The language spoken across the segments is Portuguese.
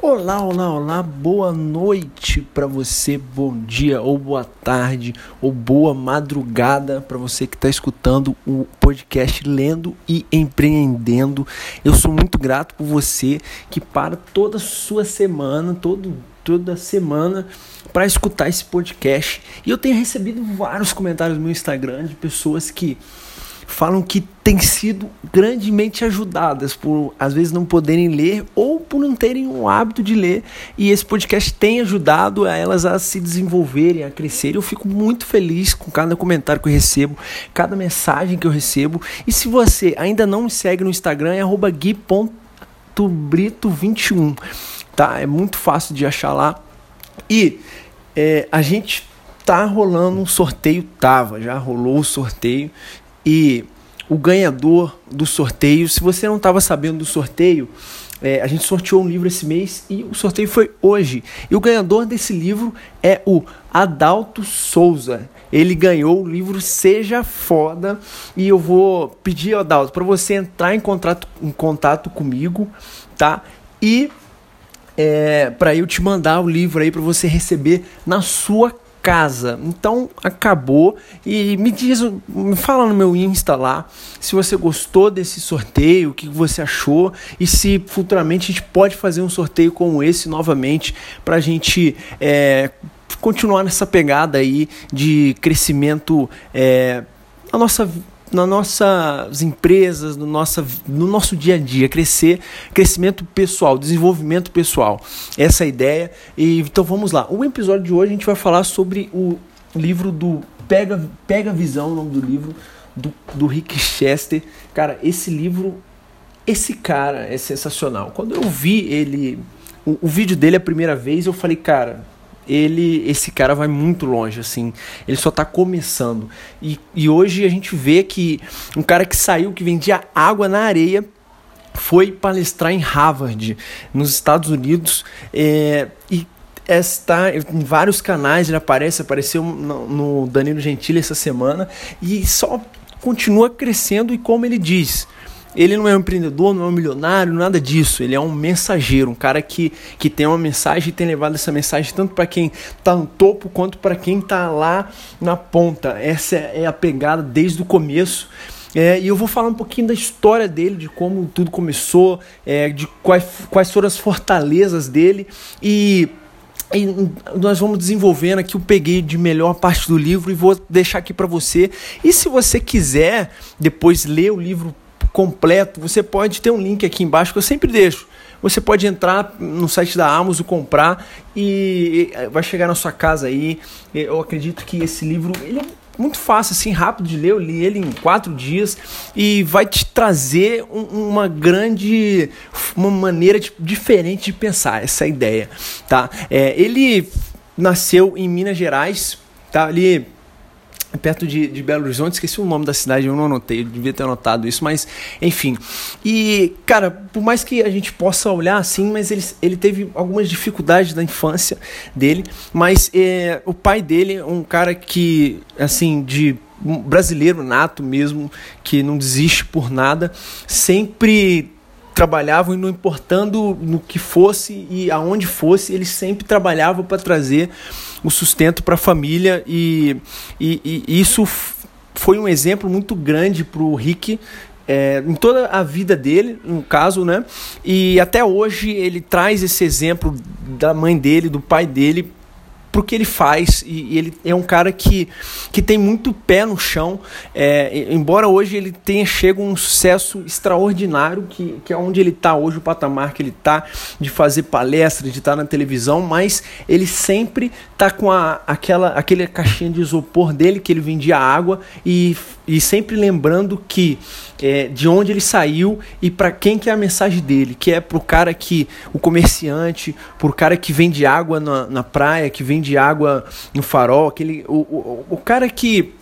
Olá, olá, olá, boa noite para você, bom dia ou boa tarde ou boa madrugada para você que está escutando o podcast Lendo e Empreendendo. Eu sou muito grato por você que para toda sua semana, todo, toda semana para escutar esse podcast. E eu tenho recebido vários comentários no Instagram de pessoas que falam que têm sido grandemente ajudadas por às vezes não poderem ler ou por não terem o hábito de ler e esse podcast tem ajudado a elas a se desenvolverem, a crescerem. Eu fico muito feliz com cada comentário que eu recebo, cada mensagem que eu recebo. E se você ainda não me segue no Instagram é @gui.brito21, tá? É muito fácil de achar lá. E é, a gente tá rolando um sorteio, tava, já rolou o sorteio e o ganhador do sorteio, se você não estava sabendo do sorteio, é, a gente sorteou um livro esse mês e o sorteio foi hoje. E o ganhador desse livro é o Adalto Souza. Ele ganhou o livro Seja Foda. E eu vou pedir, Adalto, para você entrar em contato, em contato comigo, tá? E é, para eu te mandar o livro aí para você receber na sua casa. Então acabou e me diz, me fala no meu Insta lá se você gostou desse sorteio, o que você achou e se futuramente a gente pode fazer um sorteio como esse novamente para a gente é, continuar nessa pegada aí de crescimento é, na nossa nas nossas empresas, no, nossa, no nosso dia a dia, crescer, crescimento pessoal, desenvolvimento pessoal. Essa é a ideia. E, então vamos lá. O episódio de hoje a gente vai falar sobre o livro do Pega, Pega Visão, o nome do livro, do, do Rick Chester. Cara, esse livro, esse cara é sensacional. Quando eu vi ele, o, o vídeo dele a primeira vez, eu falei, cara, ele esse cara vai muito longe assim. Ele só está começando. E, e hoje a gente vê que um cara que saiu que vendia água na areia foi palestrar em Harvard nos Estados Unidos. É, e está em vários canais ele aparece apareceu no, no Danilo Gentili essa semana. E só continua crescendo e como ele diz ele não é um empreendedor, não é um milionário, nada disso. Ele é um mensageiro, um cara que, que tem uma mensagem e tem levado essa mensagem tanto para quem está no topo quanto para quem está lá na ponta. Essa é a pegada desde o começo. É, e eu vou falar um pouquinho da história dele, de como tudo começou, é, de quais, quais foram as fortalezas dele e e nós vamos desenvolvendo aqui, eu peguei de melhor parte do livro e vou deixar aqui para você. E se você quiser depois ler o livro completo, você pode ter um link aqui embaixo que eu sempre deixo. Você pode entrar no site da Amazon, comprar e vai chegar na sua casa aí. Eu acredito que esse livro ele é muito fácil, assim, rápido de ler. Eu li ele em quatro dias e vai te trazer um, uma grande, uma maneira de, diferente de pensar essa ideia, tá? É, ele nasceu em Minas Gerais, tá ali perto de, de, Belo Horizonte, esqueci o nome da cidade, eu não anotei, eu devia ter anotado isso, mas enfim. E, cara, por mais que a gente possa olhar assim, mas ele, ele teve algumas dificuldades da infância dele, mas é, o pai dele é um cara que, assim, de um brasileiro nato mesmo, que não desiste por nada, sempre trabalhavam e não importando no que fosse e aonde fosse, eles sempre trabalhavam para trazer o sustento para a família e, e, e, isso foi um exemplo muito grande para o Rick é, em toda a vida dele, no caso, né? E até hoje ele traz esse exemplo da mãe dele, do pai dele, pro que ele faz e, e, ele é um cara que, que tem muito pé no chão é, embora hoje ele tenha chego um sucesso extraordinário que, que é onde ele está hoje o patamar que ele está de fazer palestras de estar tá na televisão mas ele sempre tá com a, aquela aquele caixinha de isopor dele que ele vendia água e, e sempre lembrando que é, de onde ele saiu e para quem que é a mensagem dele, que é pro cara que o comerciante, pro cara que vende água na, na praia, que vende água no farol, aquele o, o, o cara que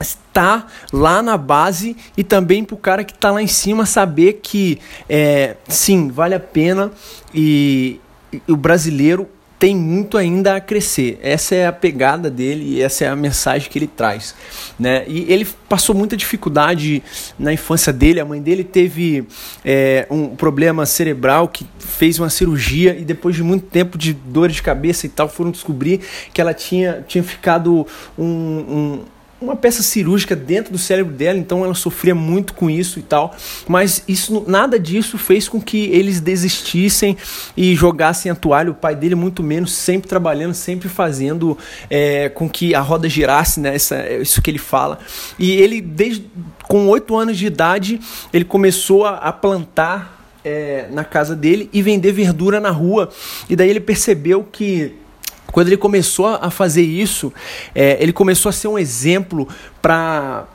está lá na base e também para o cara que está lá em cima saber que é, sim vale a pena e, e o brasileiro tem muito ainda a crescer. Essa é a pegada dele e essa é a mensagem que ele traz. Né? E ele passou muita dificuldade na infância dele. A mãe dele teve é, um problema cerebral que fez uma cirurgia e depois de muito tempo de dores de cabeça e tal, foram descobrir que ela tinha, tinha ficado um, um uma peça cirúrgica dentro do cérebro dela, então ela sofria muito com isso e tal. Mas isso nada disso fez com que eles desistissem e jogassem a toalha. O pai dele, muito menos, sempre trabalhando, sempre fazendo é, com que a roda girasse, né? Essa, isso que ele fala. E ele, desde com oito anos de idade, ele começou a, a plantar é, na casa dele e vender verdura na rua. E daí ele percebeu que quando ele começou a fazer isso, é, ele começou a ser um exemplo para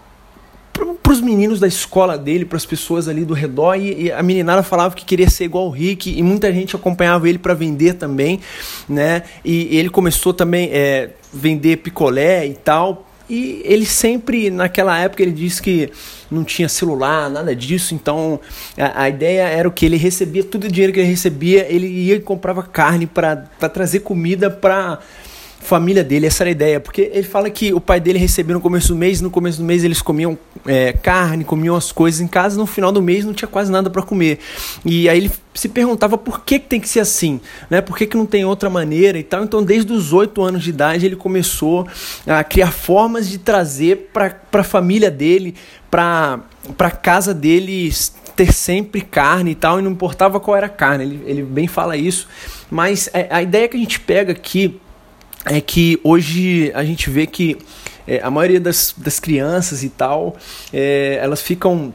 para os meninos da escola dele, para as pessoas ali do redor, e, e, a meninada falava que queria ser igual o Rick, e muita gente acompanhava ele para vender também, né? E, e ele começou também a é, vender picolé e tal, e ele sempre, naquela época, ele disse que não tinha celular, nada disso. Então a, a ideia era o que? Ele recebia todo o dinheiro que ele recebia, ele ia e comprava carne para trazer comida para família dele, essa era a ideia, porque ele fala que o pai dele recebia no começo do mês, no começo do mês eles comiam é, carne, comiam as coisas em casa, no final do mês não tinha quase nada para comer. E aí ele se perguntava por que, que tem que ser assim, né? Por que, que não tem outra maneira e tal. Então, desde os oito anos de idade, ele começou a criar formas de trazer para a família dele, para a casa dele ter sempre carne e tal, e não importava qual era a carne, ele, ele bem fala isso. Mas a, é, a ideia que a gente pega aqui é que hoje a gente vê que é, a maioria das, das crianças e tal, é, elas ficam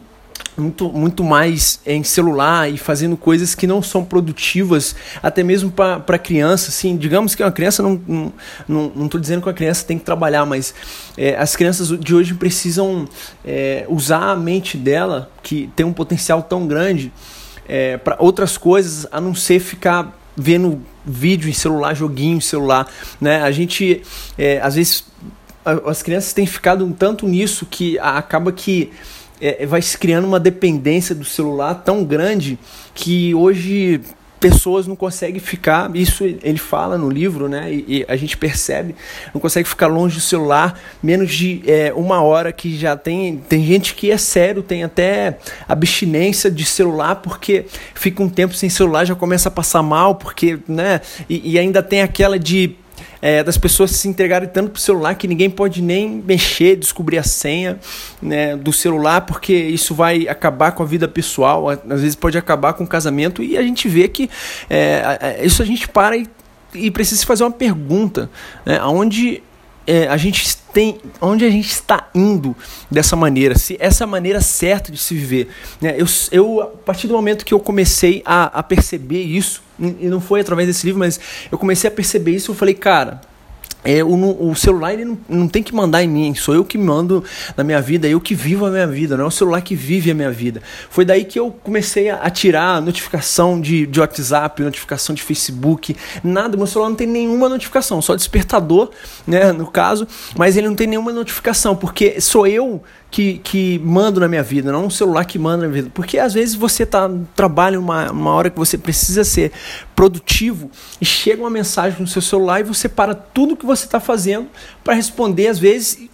muito, muito mais em celular e fazendo coisas que não são produtivas, até mesmo para criança. Assim, digamos que uma criança, não estou não, não, não dizendo que uma criança tem que trabalhar, mas é, as crianças de hoje precisam é, usar a mente dela, que tem um potencial tão grande, é, para outras coisas, a não ser ficar vendo vídeo em celular, joguinho em celular, né? A gente, é, às vezes, as crianças têm ficado um tanto nisso que acaba que é, vai se criando uma dependência do celular tão grande que hoje pessoas não conseguem ficar, isso ele fala no livro, né? E, e, a gente percebe, não consegue ficar longe do celular menos de é, uma hora que já tem. Tem gente que é sério, tem até abstinência de celular porque fica um tempo sem celular, já começa a passar mal, porque, né? E, e ainda tem aquela de é, das pessoas se entregarem tanto pro celular que ninguém pode nem mexer, descobrir a senha né, do celular, porque isso vai acabar com a vida pessoal, às vezes pode acabar com o casamento, e a gente vê que é, isso a gente para e, e precisa fazer uma pergunta, né, aonde é, a gente tem, onde a gente está indo dessa maneira, se essa é maneira certa de se viver. Né? Eu, eu, a partir do momento que eu comecei a, a perceber isso, e não foi através desse livro, mas eu comecei a perceber isso, eu falei, cara, é, o, o, celular ele não, não, tem que mandar em mim, sou eu que mando na minha vida, eu que vivo a minha vida, não é o celular que vive a minha vida. Foi daí que eu comecei a, tirar notificação de, de WhatsApp, notificação de Facebook, nada, meu celular não tem nenhuma notificação, só despertador, né, no caso, mas ele não tem nenhuma notificação, porque sou eu que, que mando na minha vida, não um celular que manda na minha vida. Porque às vezes você tá trabalha uma, uma hora que você precisa ser produtivo e chega uma mensagem no seu celular e você para tudo que você está fazendo para responder, às vezes,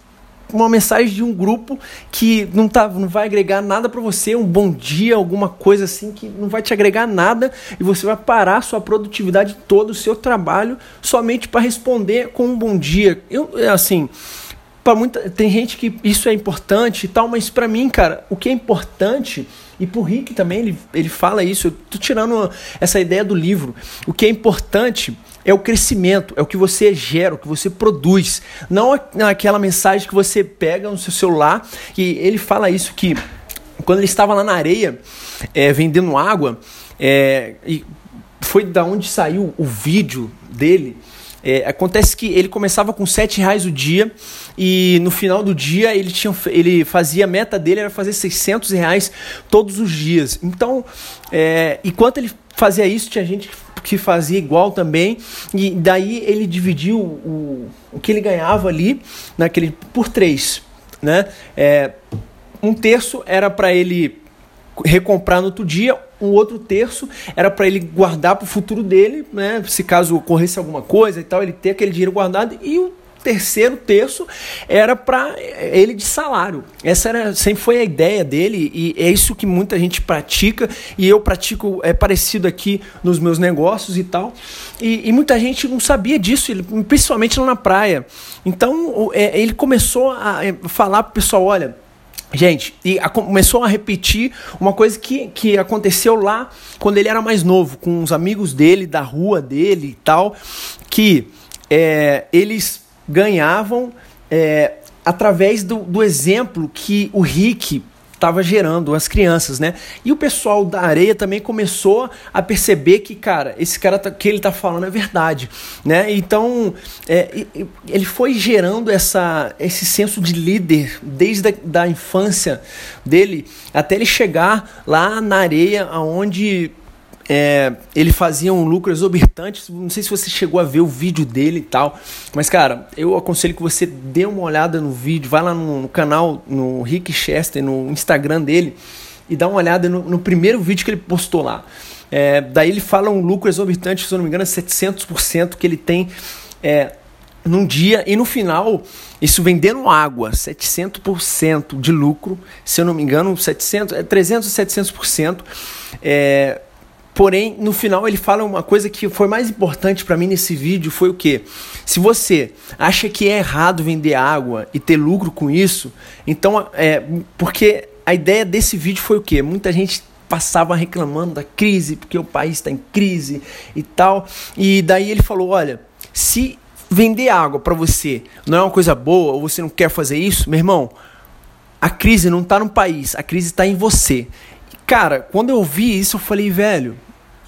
uma mensagem de um grupo que não, tá, não vai agregar nada para você, um bom dia, alguma coisa assim que não vai te agregar nada e você vai parar sua produtividade todo, o seu trabalho, somente para responder com um bom dia. Eu, assim, para muita tem gente que isso é importante e tal, mas para mim, cara, o que é importante e pro Rick também ele, ele fala isso. Eu tô tirando essa ideia do livro. O que é importante é o crescimento, é o que você gera, o que você produz, não aquela mensagem que você pega no seu celular. E ele fala isso que quando ele estava lá na areia é, vendendo água, é, e foi da onde saiu o vídeo dele é, acontece que ele começava com 7 reais o dia e no final do dia ele, tinha, ele fazia, a meta dele era fazer 600 reais todos os dias. Então, é, enquanto ele fazia isso, tinha gente que fazia igual também, e daí ele dividiu o, o que ele ganhava ali naquele por três. Né? É, um terço era para ele recomprar no outro dia, um outro terço era para ele guardar para o futuro dele, né? Se caso ocorresse alguma coisa e tal, ele ter aquele dinheiro guardado e o terceiro terço era para ele de salário. Essa era, sempre foi a ideia dele e é isso que muita gente pratica e eu pratico é parecido aqui nos meus negócios e tal. E, e muita gente não sabia disso, principalmente lá na praia. Então é, ele começou a é, falar para o pessoal, olha, Gente, e a, começou a repetir uma coisa que, que aconteceu lá quando ele era mais novo, com os amigos dele, da rua dele e tal, que é, eles ganhavam é, através do, do exemplo que o Rick estava gerando as crianças, né? E o pessoal da areia também começou a perceber que, cara, esse cara tá, que ele tá falando é verdade, né? Então é, ele foi gerando essa, esse senso de líder desde a da infância dele até ele chegar lá na areia, aonde é, ele fazia um lucro exorbitante. Não sei se você chegou a ver o vídeo dele e tal. Mas, cara, eu aconselho que você dê uma olhada no vídeo. Vai lá no, no canal, no Rick Chester, no Instagram dele. E dá uma olhada no, no primeiro vídeo que ele postou lá. É, daí ele fala um lucro exorbitante, se eu não me engano, é 700% que ele tem é, num dia. E no final, isso vendendo água, 700% de lucro. Se eu não me engano, 700, é 300 a 700%. É, Porém, no final ele fala uma coisa que foi mais importante para mim nesse vídeo foi o que? Se você acha que é errado vender água e ter lucro com isso, então é porque a ideia desse vídeo foi o que? Muita gente passava reclamando da crise porque o país está em crise e tal. E daí ele falou, olha, se vender água para você não é uma coisa boa ou você não quer fazer isso, meu irmão, a crise não está no país, a crise está em você. Cara, quando eu vi isso, eu falei, velho,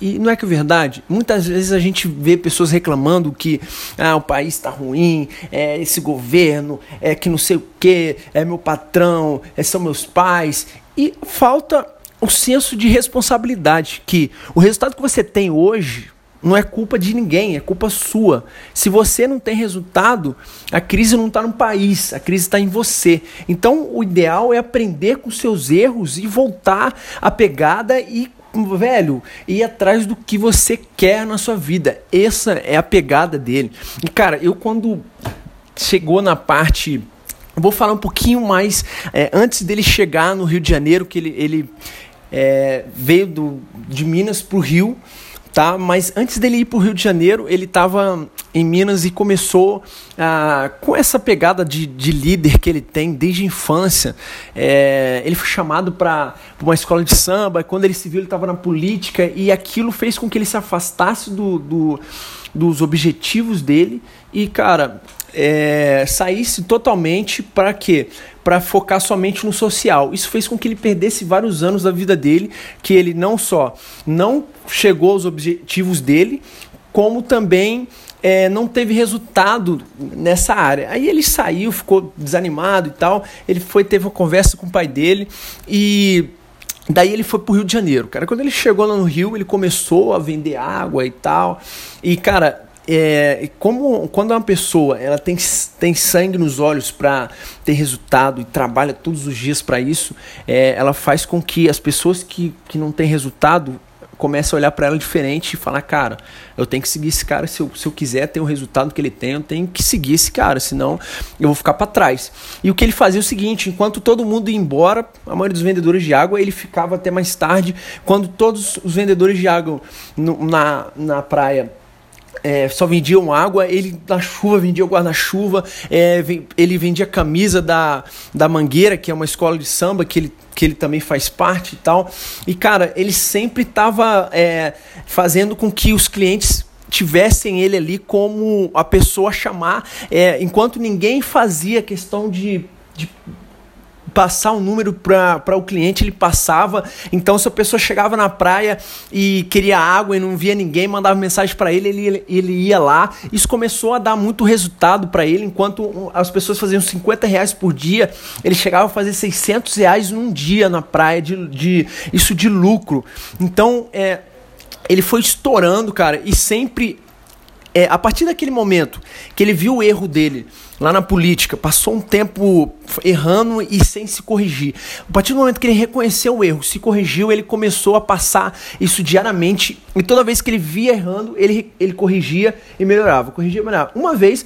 e não é que é verdade? Muitas vezes a gente vê pessoas reclamando que ah, o país está ruim, é esse governo, é que não sei o que, é meu patrão, é, são meus pais. E falta o senso de responsabilidade, que o resultado que você tem hoje não é culpa de ninguém, é culpa sua. Se você não tem resultado, a crise não está no país, a crise está em você. Então, o ideal é aprender com seus erros e voltar a pegada e velho, ir atrás do que você quer na sua vida. Essa é a pegada dele. E cara, eu quando chegou na parte vou falar um pouquinho mais é, antes dele chegar no Rio de Janeiro, que ele, ele é, veio do, de Minas para o Rio tá? Mas antes dele ir para o Rio de Janeiro, ele estava em Minas e começou ah, com essa pegada de, de líder que ele tem desde a infância. É, ele foi chamado para uma escola de samba, quando ele se viu, ele estava na política e aquilo fez com que ele se afastasse do, do dos objetivos dele e, cara, é, saísse totalmente para quê? Para focar somente no social. Isso fez com que ele perdesse vários anos da vida dele, que ele não só não chegou aos objetivos dele, como também é, não teve resultado nessa área. Aí ele saiu, ficou desanimado e tal. Ele foi, teve uma conversa com o pai dele e Daí ele foi pro Rio de Janeiro, cara. Quando ele chegou lá no Rio, ele começou a vender água e tal. E, cara, é, como quando uma pessoa ela tem, tem sangue nos olhos para ter resultado e trabalha todos os dias para isso, é, ela faz com que as pessoas que, que não têm resultado comecem a olhar para ela diferente e falar, cara, eu tenho que seguir esse cara se eu, se eu quiser ter o resultado que ele tem, eu tenho que seguir esse cara, senão eu vou ficar para trás. E o que ele fazia é o seguinte, enquanto todo mundo ia embora, a maioria dos vendedores de água, ele ficava até mais tarde, quando todos os vendedores de água no, na, na praia é, só vendiam água, ele na chuva vendia guarda-chuva, é, ele vendia camisa da, da Mangueira, que é uma escola de samba que ele, que ele também faz parte e tal. E cara, ele sempre estava é, fazendo com que os clientes tivessem ele ali como a pessoa a chamar, é, enquanto ninguém fazia questão de, de passar um número para o cliente, ele passava. Então, se a pessoa chegava na praia e queria água e não via ninguém, mandava mensagem para ele, ele, ele ia lá. Isso começou a dar muito resultado para ele. Enquanto as pessoas faziam 50 reais por dia, ele chegava a fazer 600 reais num dia na praia, de, de isso de lucro. Então, é, ele foi estourando, cara, e sempre é, a partir daquele momento que ele viu o erro dele lá na política, passou um tempo errando e sem se corrigir. A partir do momento que ele reconheceu o erro, se corrigiu, ele começou a passar isso diariamente e toda vez que ele via errando, ele, ele corrigia e melhorava, corrigia e melhorava. Uma vez,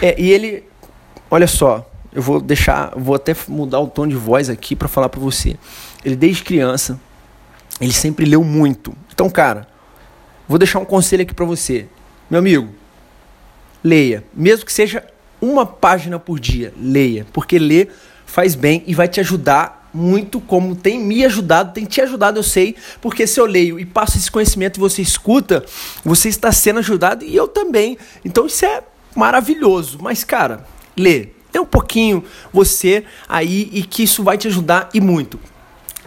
é, e ele, olha só, eu vou deixar, vou até mudar o tom de voz aqui para falar para você. Ele desde criança, ele sempre leu muito. Então, cara, vou deixar um conselho aqui para você. Meu amigo, leia, mesmo que seja uma página por dia, leia, porque ler faz bem e vai te ajudar muito, como tem me ajudado, tem te ajudado, eu sei, porque se eu leio e passo esse conhecimento e você escuta, você está sendo ajudado e eu também. Então isso é maravilhoso. Mas, cara, lê. Tem um pouquinho você aí e que isso vai te ajudar e muito.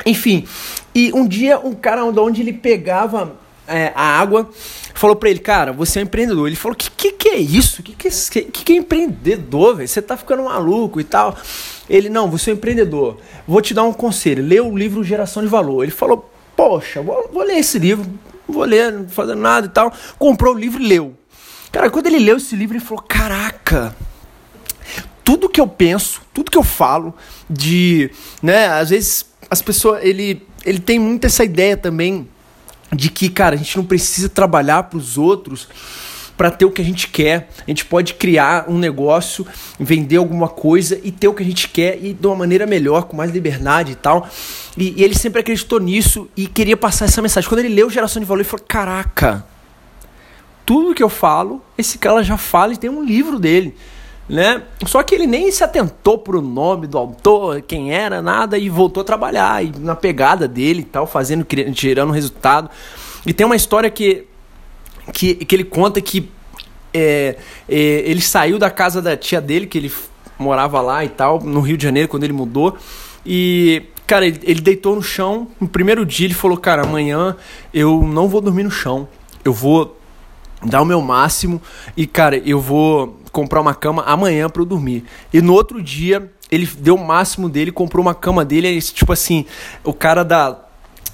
Enfim, e um dia um cara onde ele pegava é, a água, falou para ele, cara, você é um empreendedor. Ele falou, que que, que é isso? Que que, é, que, que é empreendedor, velho? Você tá ficando maluco e tal. Ele, não, você é um empreendedor. Vou te dar um conselho, lê o livro Geração de Valor. Ele falou, poxa, vou, vou ler esse livro, vou ler, não fazendo nada e tal. Comprou o livro e leu. Cara, quando ele leu esse livro, ele falou, caraca, tudo que eu penso, tudo que eu falo, de, né, às vezes as pessoas, ele, ele tem muito essa ideia também de que, cara, a gente não precisa trabalhar para os outros para ter o que a gente quer. A gente pode criar um negócio, vender alguma coisa e ter o que a gente quer e de uma maneira melhor, com mais liberdade e tal. E, e ele sempre acreditou nisso e queria passar essa mensagem. Quando ele leu Geração de Valor, ele falou: Caraca, tudo que eu falo, esse cara já fala e tem um livro dele né? Só que ele nem se atentou pro nome do autor, quem era, nada, e voltou a trabalhar e na pegada dele e tal, fazendo, gerando resultado. E tem uma história que, que, que ele conta que é, é, ele saiu da casa da tia dele, que ele morava lá e tal, no Rio de Janeiro, quando ele mudou, e cara, ele, ele deitou no chão. No primeiro dia ele falou: Cara, amanhã eu não vou dormir no chão, eu vou dar o meu máximo e, cara, eu vou comprar uma cama amanhã para eu dormir. E no outro dia, ele deu o máximo dele, comprou uma cama dele, e, tipo assim, o cara da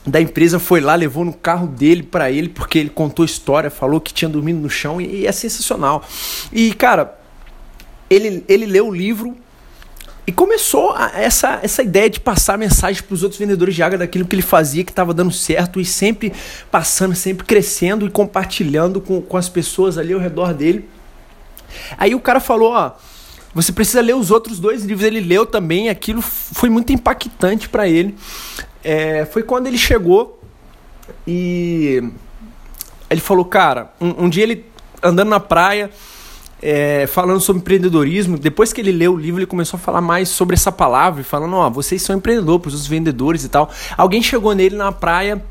da empresa foi lá, levou no carro dele para ele, porque ele contou história, falou que tinha dormido no chão e, e é sensacional. E, cara, ele, ele leu o livro e começou a, essa, essa ideia de passar mensagem para os outros vendedores de água daquilo que ele fazia, que estava dando certo e sempre passando, sempre crescendo e compartilhando com, com as pessoas ali ao redor dele. Aí o cara falou: Ó, você precisa ler os outros dois livros. Ele leu também, aquilo foi muito impactante para ele. É, foi quando ele chegou e ele falou: Cara, um, um dia ele andando na praia é, falando sobre empreendedorismo. Depois que ele leu o livro, ele começou a falar mais sobre essa palavra, falando: Ó, vocês são empreendedores, os vendedores e tal. Alguém chegou nele na praia,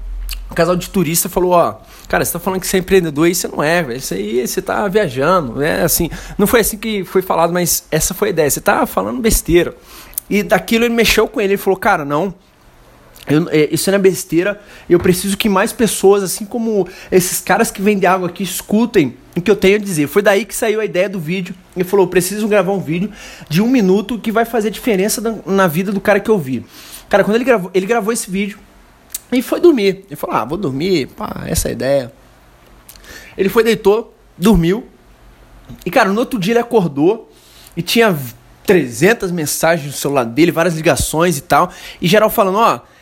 um casal de turista falou: Ó, cara, você tá falando que você é empreendedor e você não é, velho. Isso aí você tá viajando, né? Assim, não foi assim que foi falado, mas essa foi a ideia. Você tá falando besteira. E daquilo ele mexeu com ele, ele falou: Cara, não. Eu, é, isso não é besteira. Eu preciso que mais pessoas, assim como esses caras que vendem água aqui, escutem o que eu tenho a dizer. Foi daí que saiu a ideia do vídeo. Ele falou: preciso gravar um vídeo de um minuto que vai fazer diferença na vida do cara que eu vi. Cara, quando ele gravou, ele gravou esse vídeo e foi dormir. Ele falou: ah, vou dormir, pá, essa é a ideia. Ele foi, deitou, dormiu. E, cara, no outro dia ele acordou e tinha 300 mensagens no celular dele, várias ligações e tal. E geral falando: ó. Oh,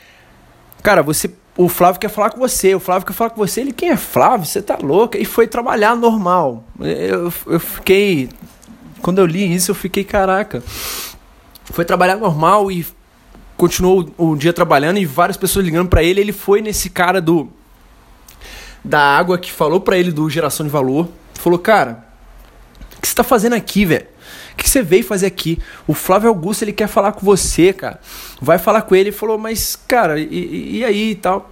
Cara, você. O Flávio quer falar com você, o Flávio quer falar com você. Ele, quem é Flávio? Você tá louca? E foi trabalhar normal. Eu, eu fiquei. Quando eu li isso, eu fiquei, caraca. Foi trabalhar normal e continuou o dia trabalhando e várias pessoas ligando para ele. Ele foi nesse cara do. Da água que falou para ele do geração de valor. Falou, cara, o que você tá fazendo aqui, velho? Que você veio fazer aqui? O Flávio Augusto, ele quer falar com você, cara. Vai falar com ele. Ele falou, mas, cara, e, e aí e tal?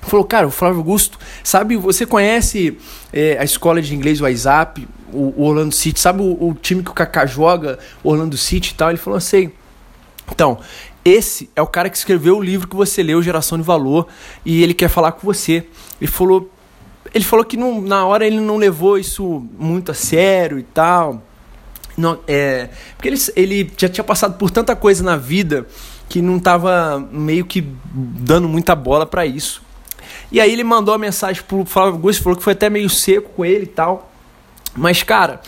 Falou, cara, o Flávio Augusto, sabe, você conhece é, a escola de inglês, WhatsApp, o, o Orlando City, sabe o, o, time que o Kaká joga, Orlando City e tal? Ele falou assim, então, esse é o cara que escreveu o livro que você leu, Geração de Valor, e ele quer falar com você. Ele falou, ele falou que não, na hora ele não levou isso muito a sério e tal. Não, é, porque ele, ele já tinha passado por tanta coisa na vida que não estava meio que dando muita bola para isso. E aí ele mandou a mensagem pro Flávio Augusto, falou que foi até meio seco com ele e tal. Mas, cara,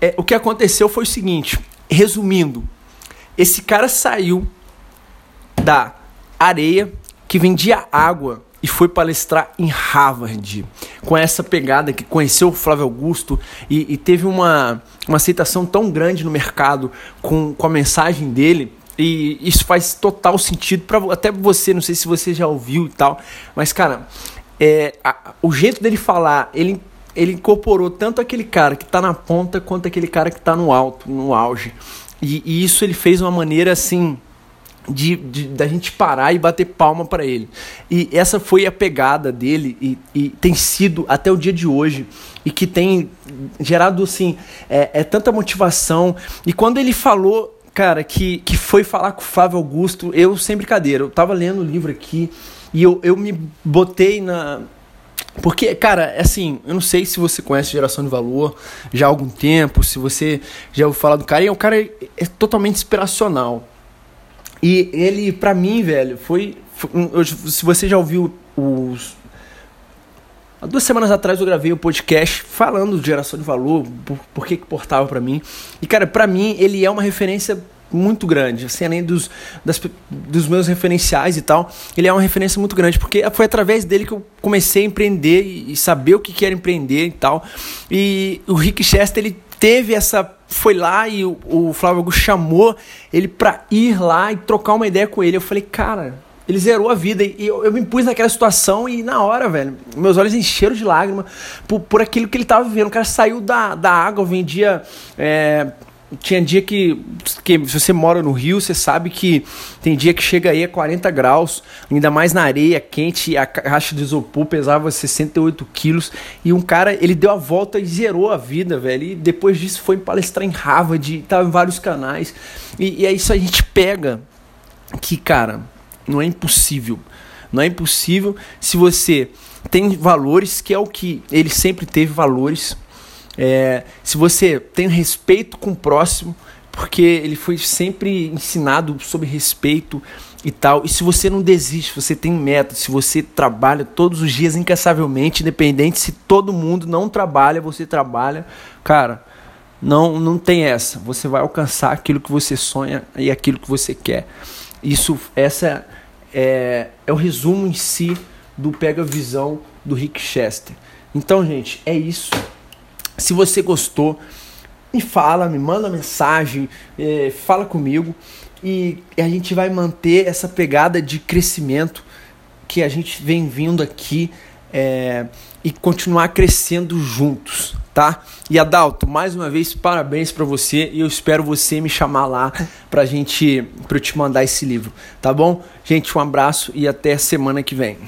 é, o que aconteceu foi o seguinte: resumindo, esse cara saiu da areia que vendia água e foi palestrar em Harvard com essa pegada que conheceu o Flávio Augusto e, e teve uma, uma aceitação tão grande no mercado com, com a mensagem dele e isso faz total sentido para até você, não sei se você já ouviu e tal, mas cara, é, a, o jeito dele falar, ele ele incorporou tanto aquele cara que está na ponta quanto aquele cara que está no alto, no auge. E, e, isso ele fez de uma maneira assim de, de da gente parar e bater palma para ele. E essa foi a pegada dele e, e, tem sido até o dia de hoje e que tem gerado assim é, é tanta motivação. E quando ele falou cara, que, que foi falar com o Flávio Augusto, eu sem brincadeira, eu tava lendo o livro aqui e eu, eu me botei na. Porque, cara, é assim, eu não sei se você conhece Geração de Valor já há algum tempo, se você já ouviu falar do cara, e o cara é, é totalmente inspiracional. E ele, pra mim, velho, foi. foi se você já ouviu os. Há duas semanas atrás eu gravei um podcast falando de geração de valor, por, por que, que portava para mim. E, cara, pra mim, ele é uma referência muito grande, assim, além dos, das, dos meus referenciais e tal, ele é uma referência muito grande, porque foi através dele que eu comecei a empreender e, e saber o que, que era empreender e tal. E o Rick Chester, ele teve essa foi lá e o, o Flávio Augusto chamou ele pra ir lá e trocar uma ideia com ele. Eu falei, cara, ele zerou a vida. E eu, eu me pus naquela situação e na hora, velho, meus olhos encheram de lágrima por, por aquilo que ele tava vivendo. O cara saiu da, da água, vendia. É, tinha dia que, que, se você mora no Rio, você sabe que tem dia que chega aí a 40 graus, ainda mais na areia quente, a caixa de isopor pesava 68 quilos, e um cara, ele deu a volta e zerou a vida, velho, e depois disso foi palestrar em Harvard, tava em vários canais, e, e é isso a gente pega que, cara, não é impossível, não é impossível se você tem valores, que é o que ele sempre teve valores, é, se você tem respeito com o próximo, porque ele foi sempre ensinado sobre respeito e tal. E se você não desiste, você tem meta, se você trabalha todos os dias incansavelmente, independente se todo mundo não trabalha, você trabalha, cara, não não tem essa. Você vai alcançar aquilo que você sonha e aquilo que você quer. Isso essa é, é o resumo em si do pega visão do Rick Chester. Então, gente, é isso. Se você gostou, me fala, me manda mensagem, é, fala comigo e a gente vai manter essa pegada de crescimento que a gente vem vindo aqui é, e continuar crescendo juntos, tá? E Adalto, mais uma vez parabéns para você e eu espero você me chamar lá pra gente, pra eu te mandar esse livro, tá bom? Gente, um abraço e até semana que vem.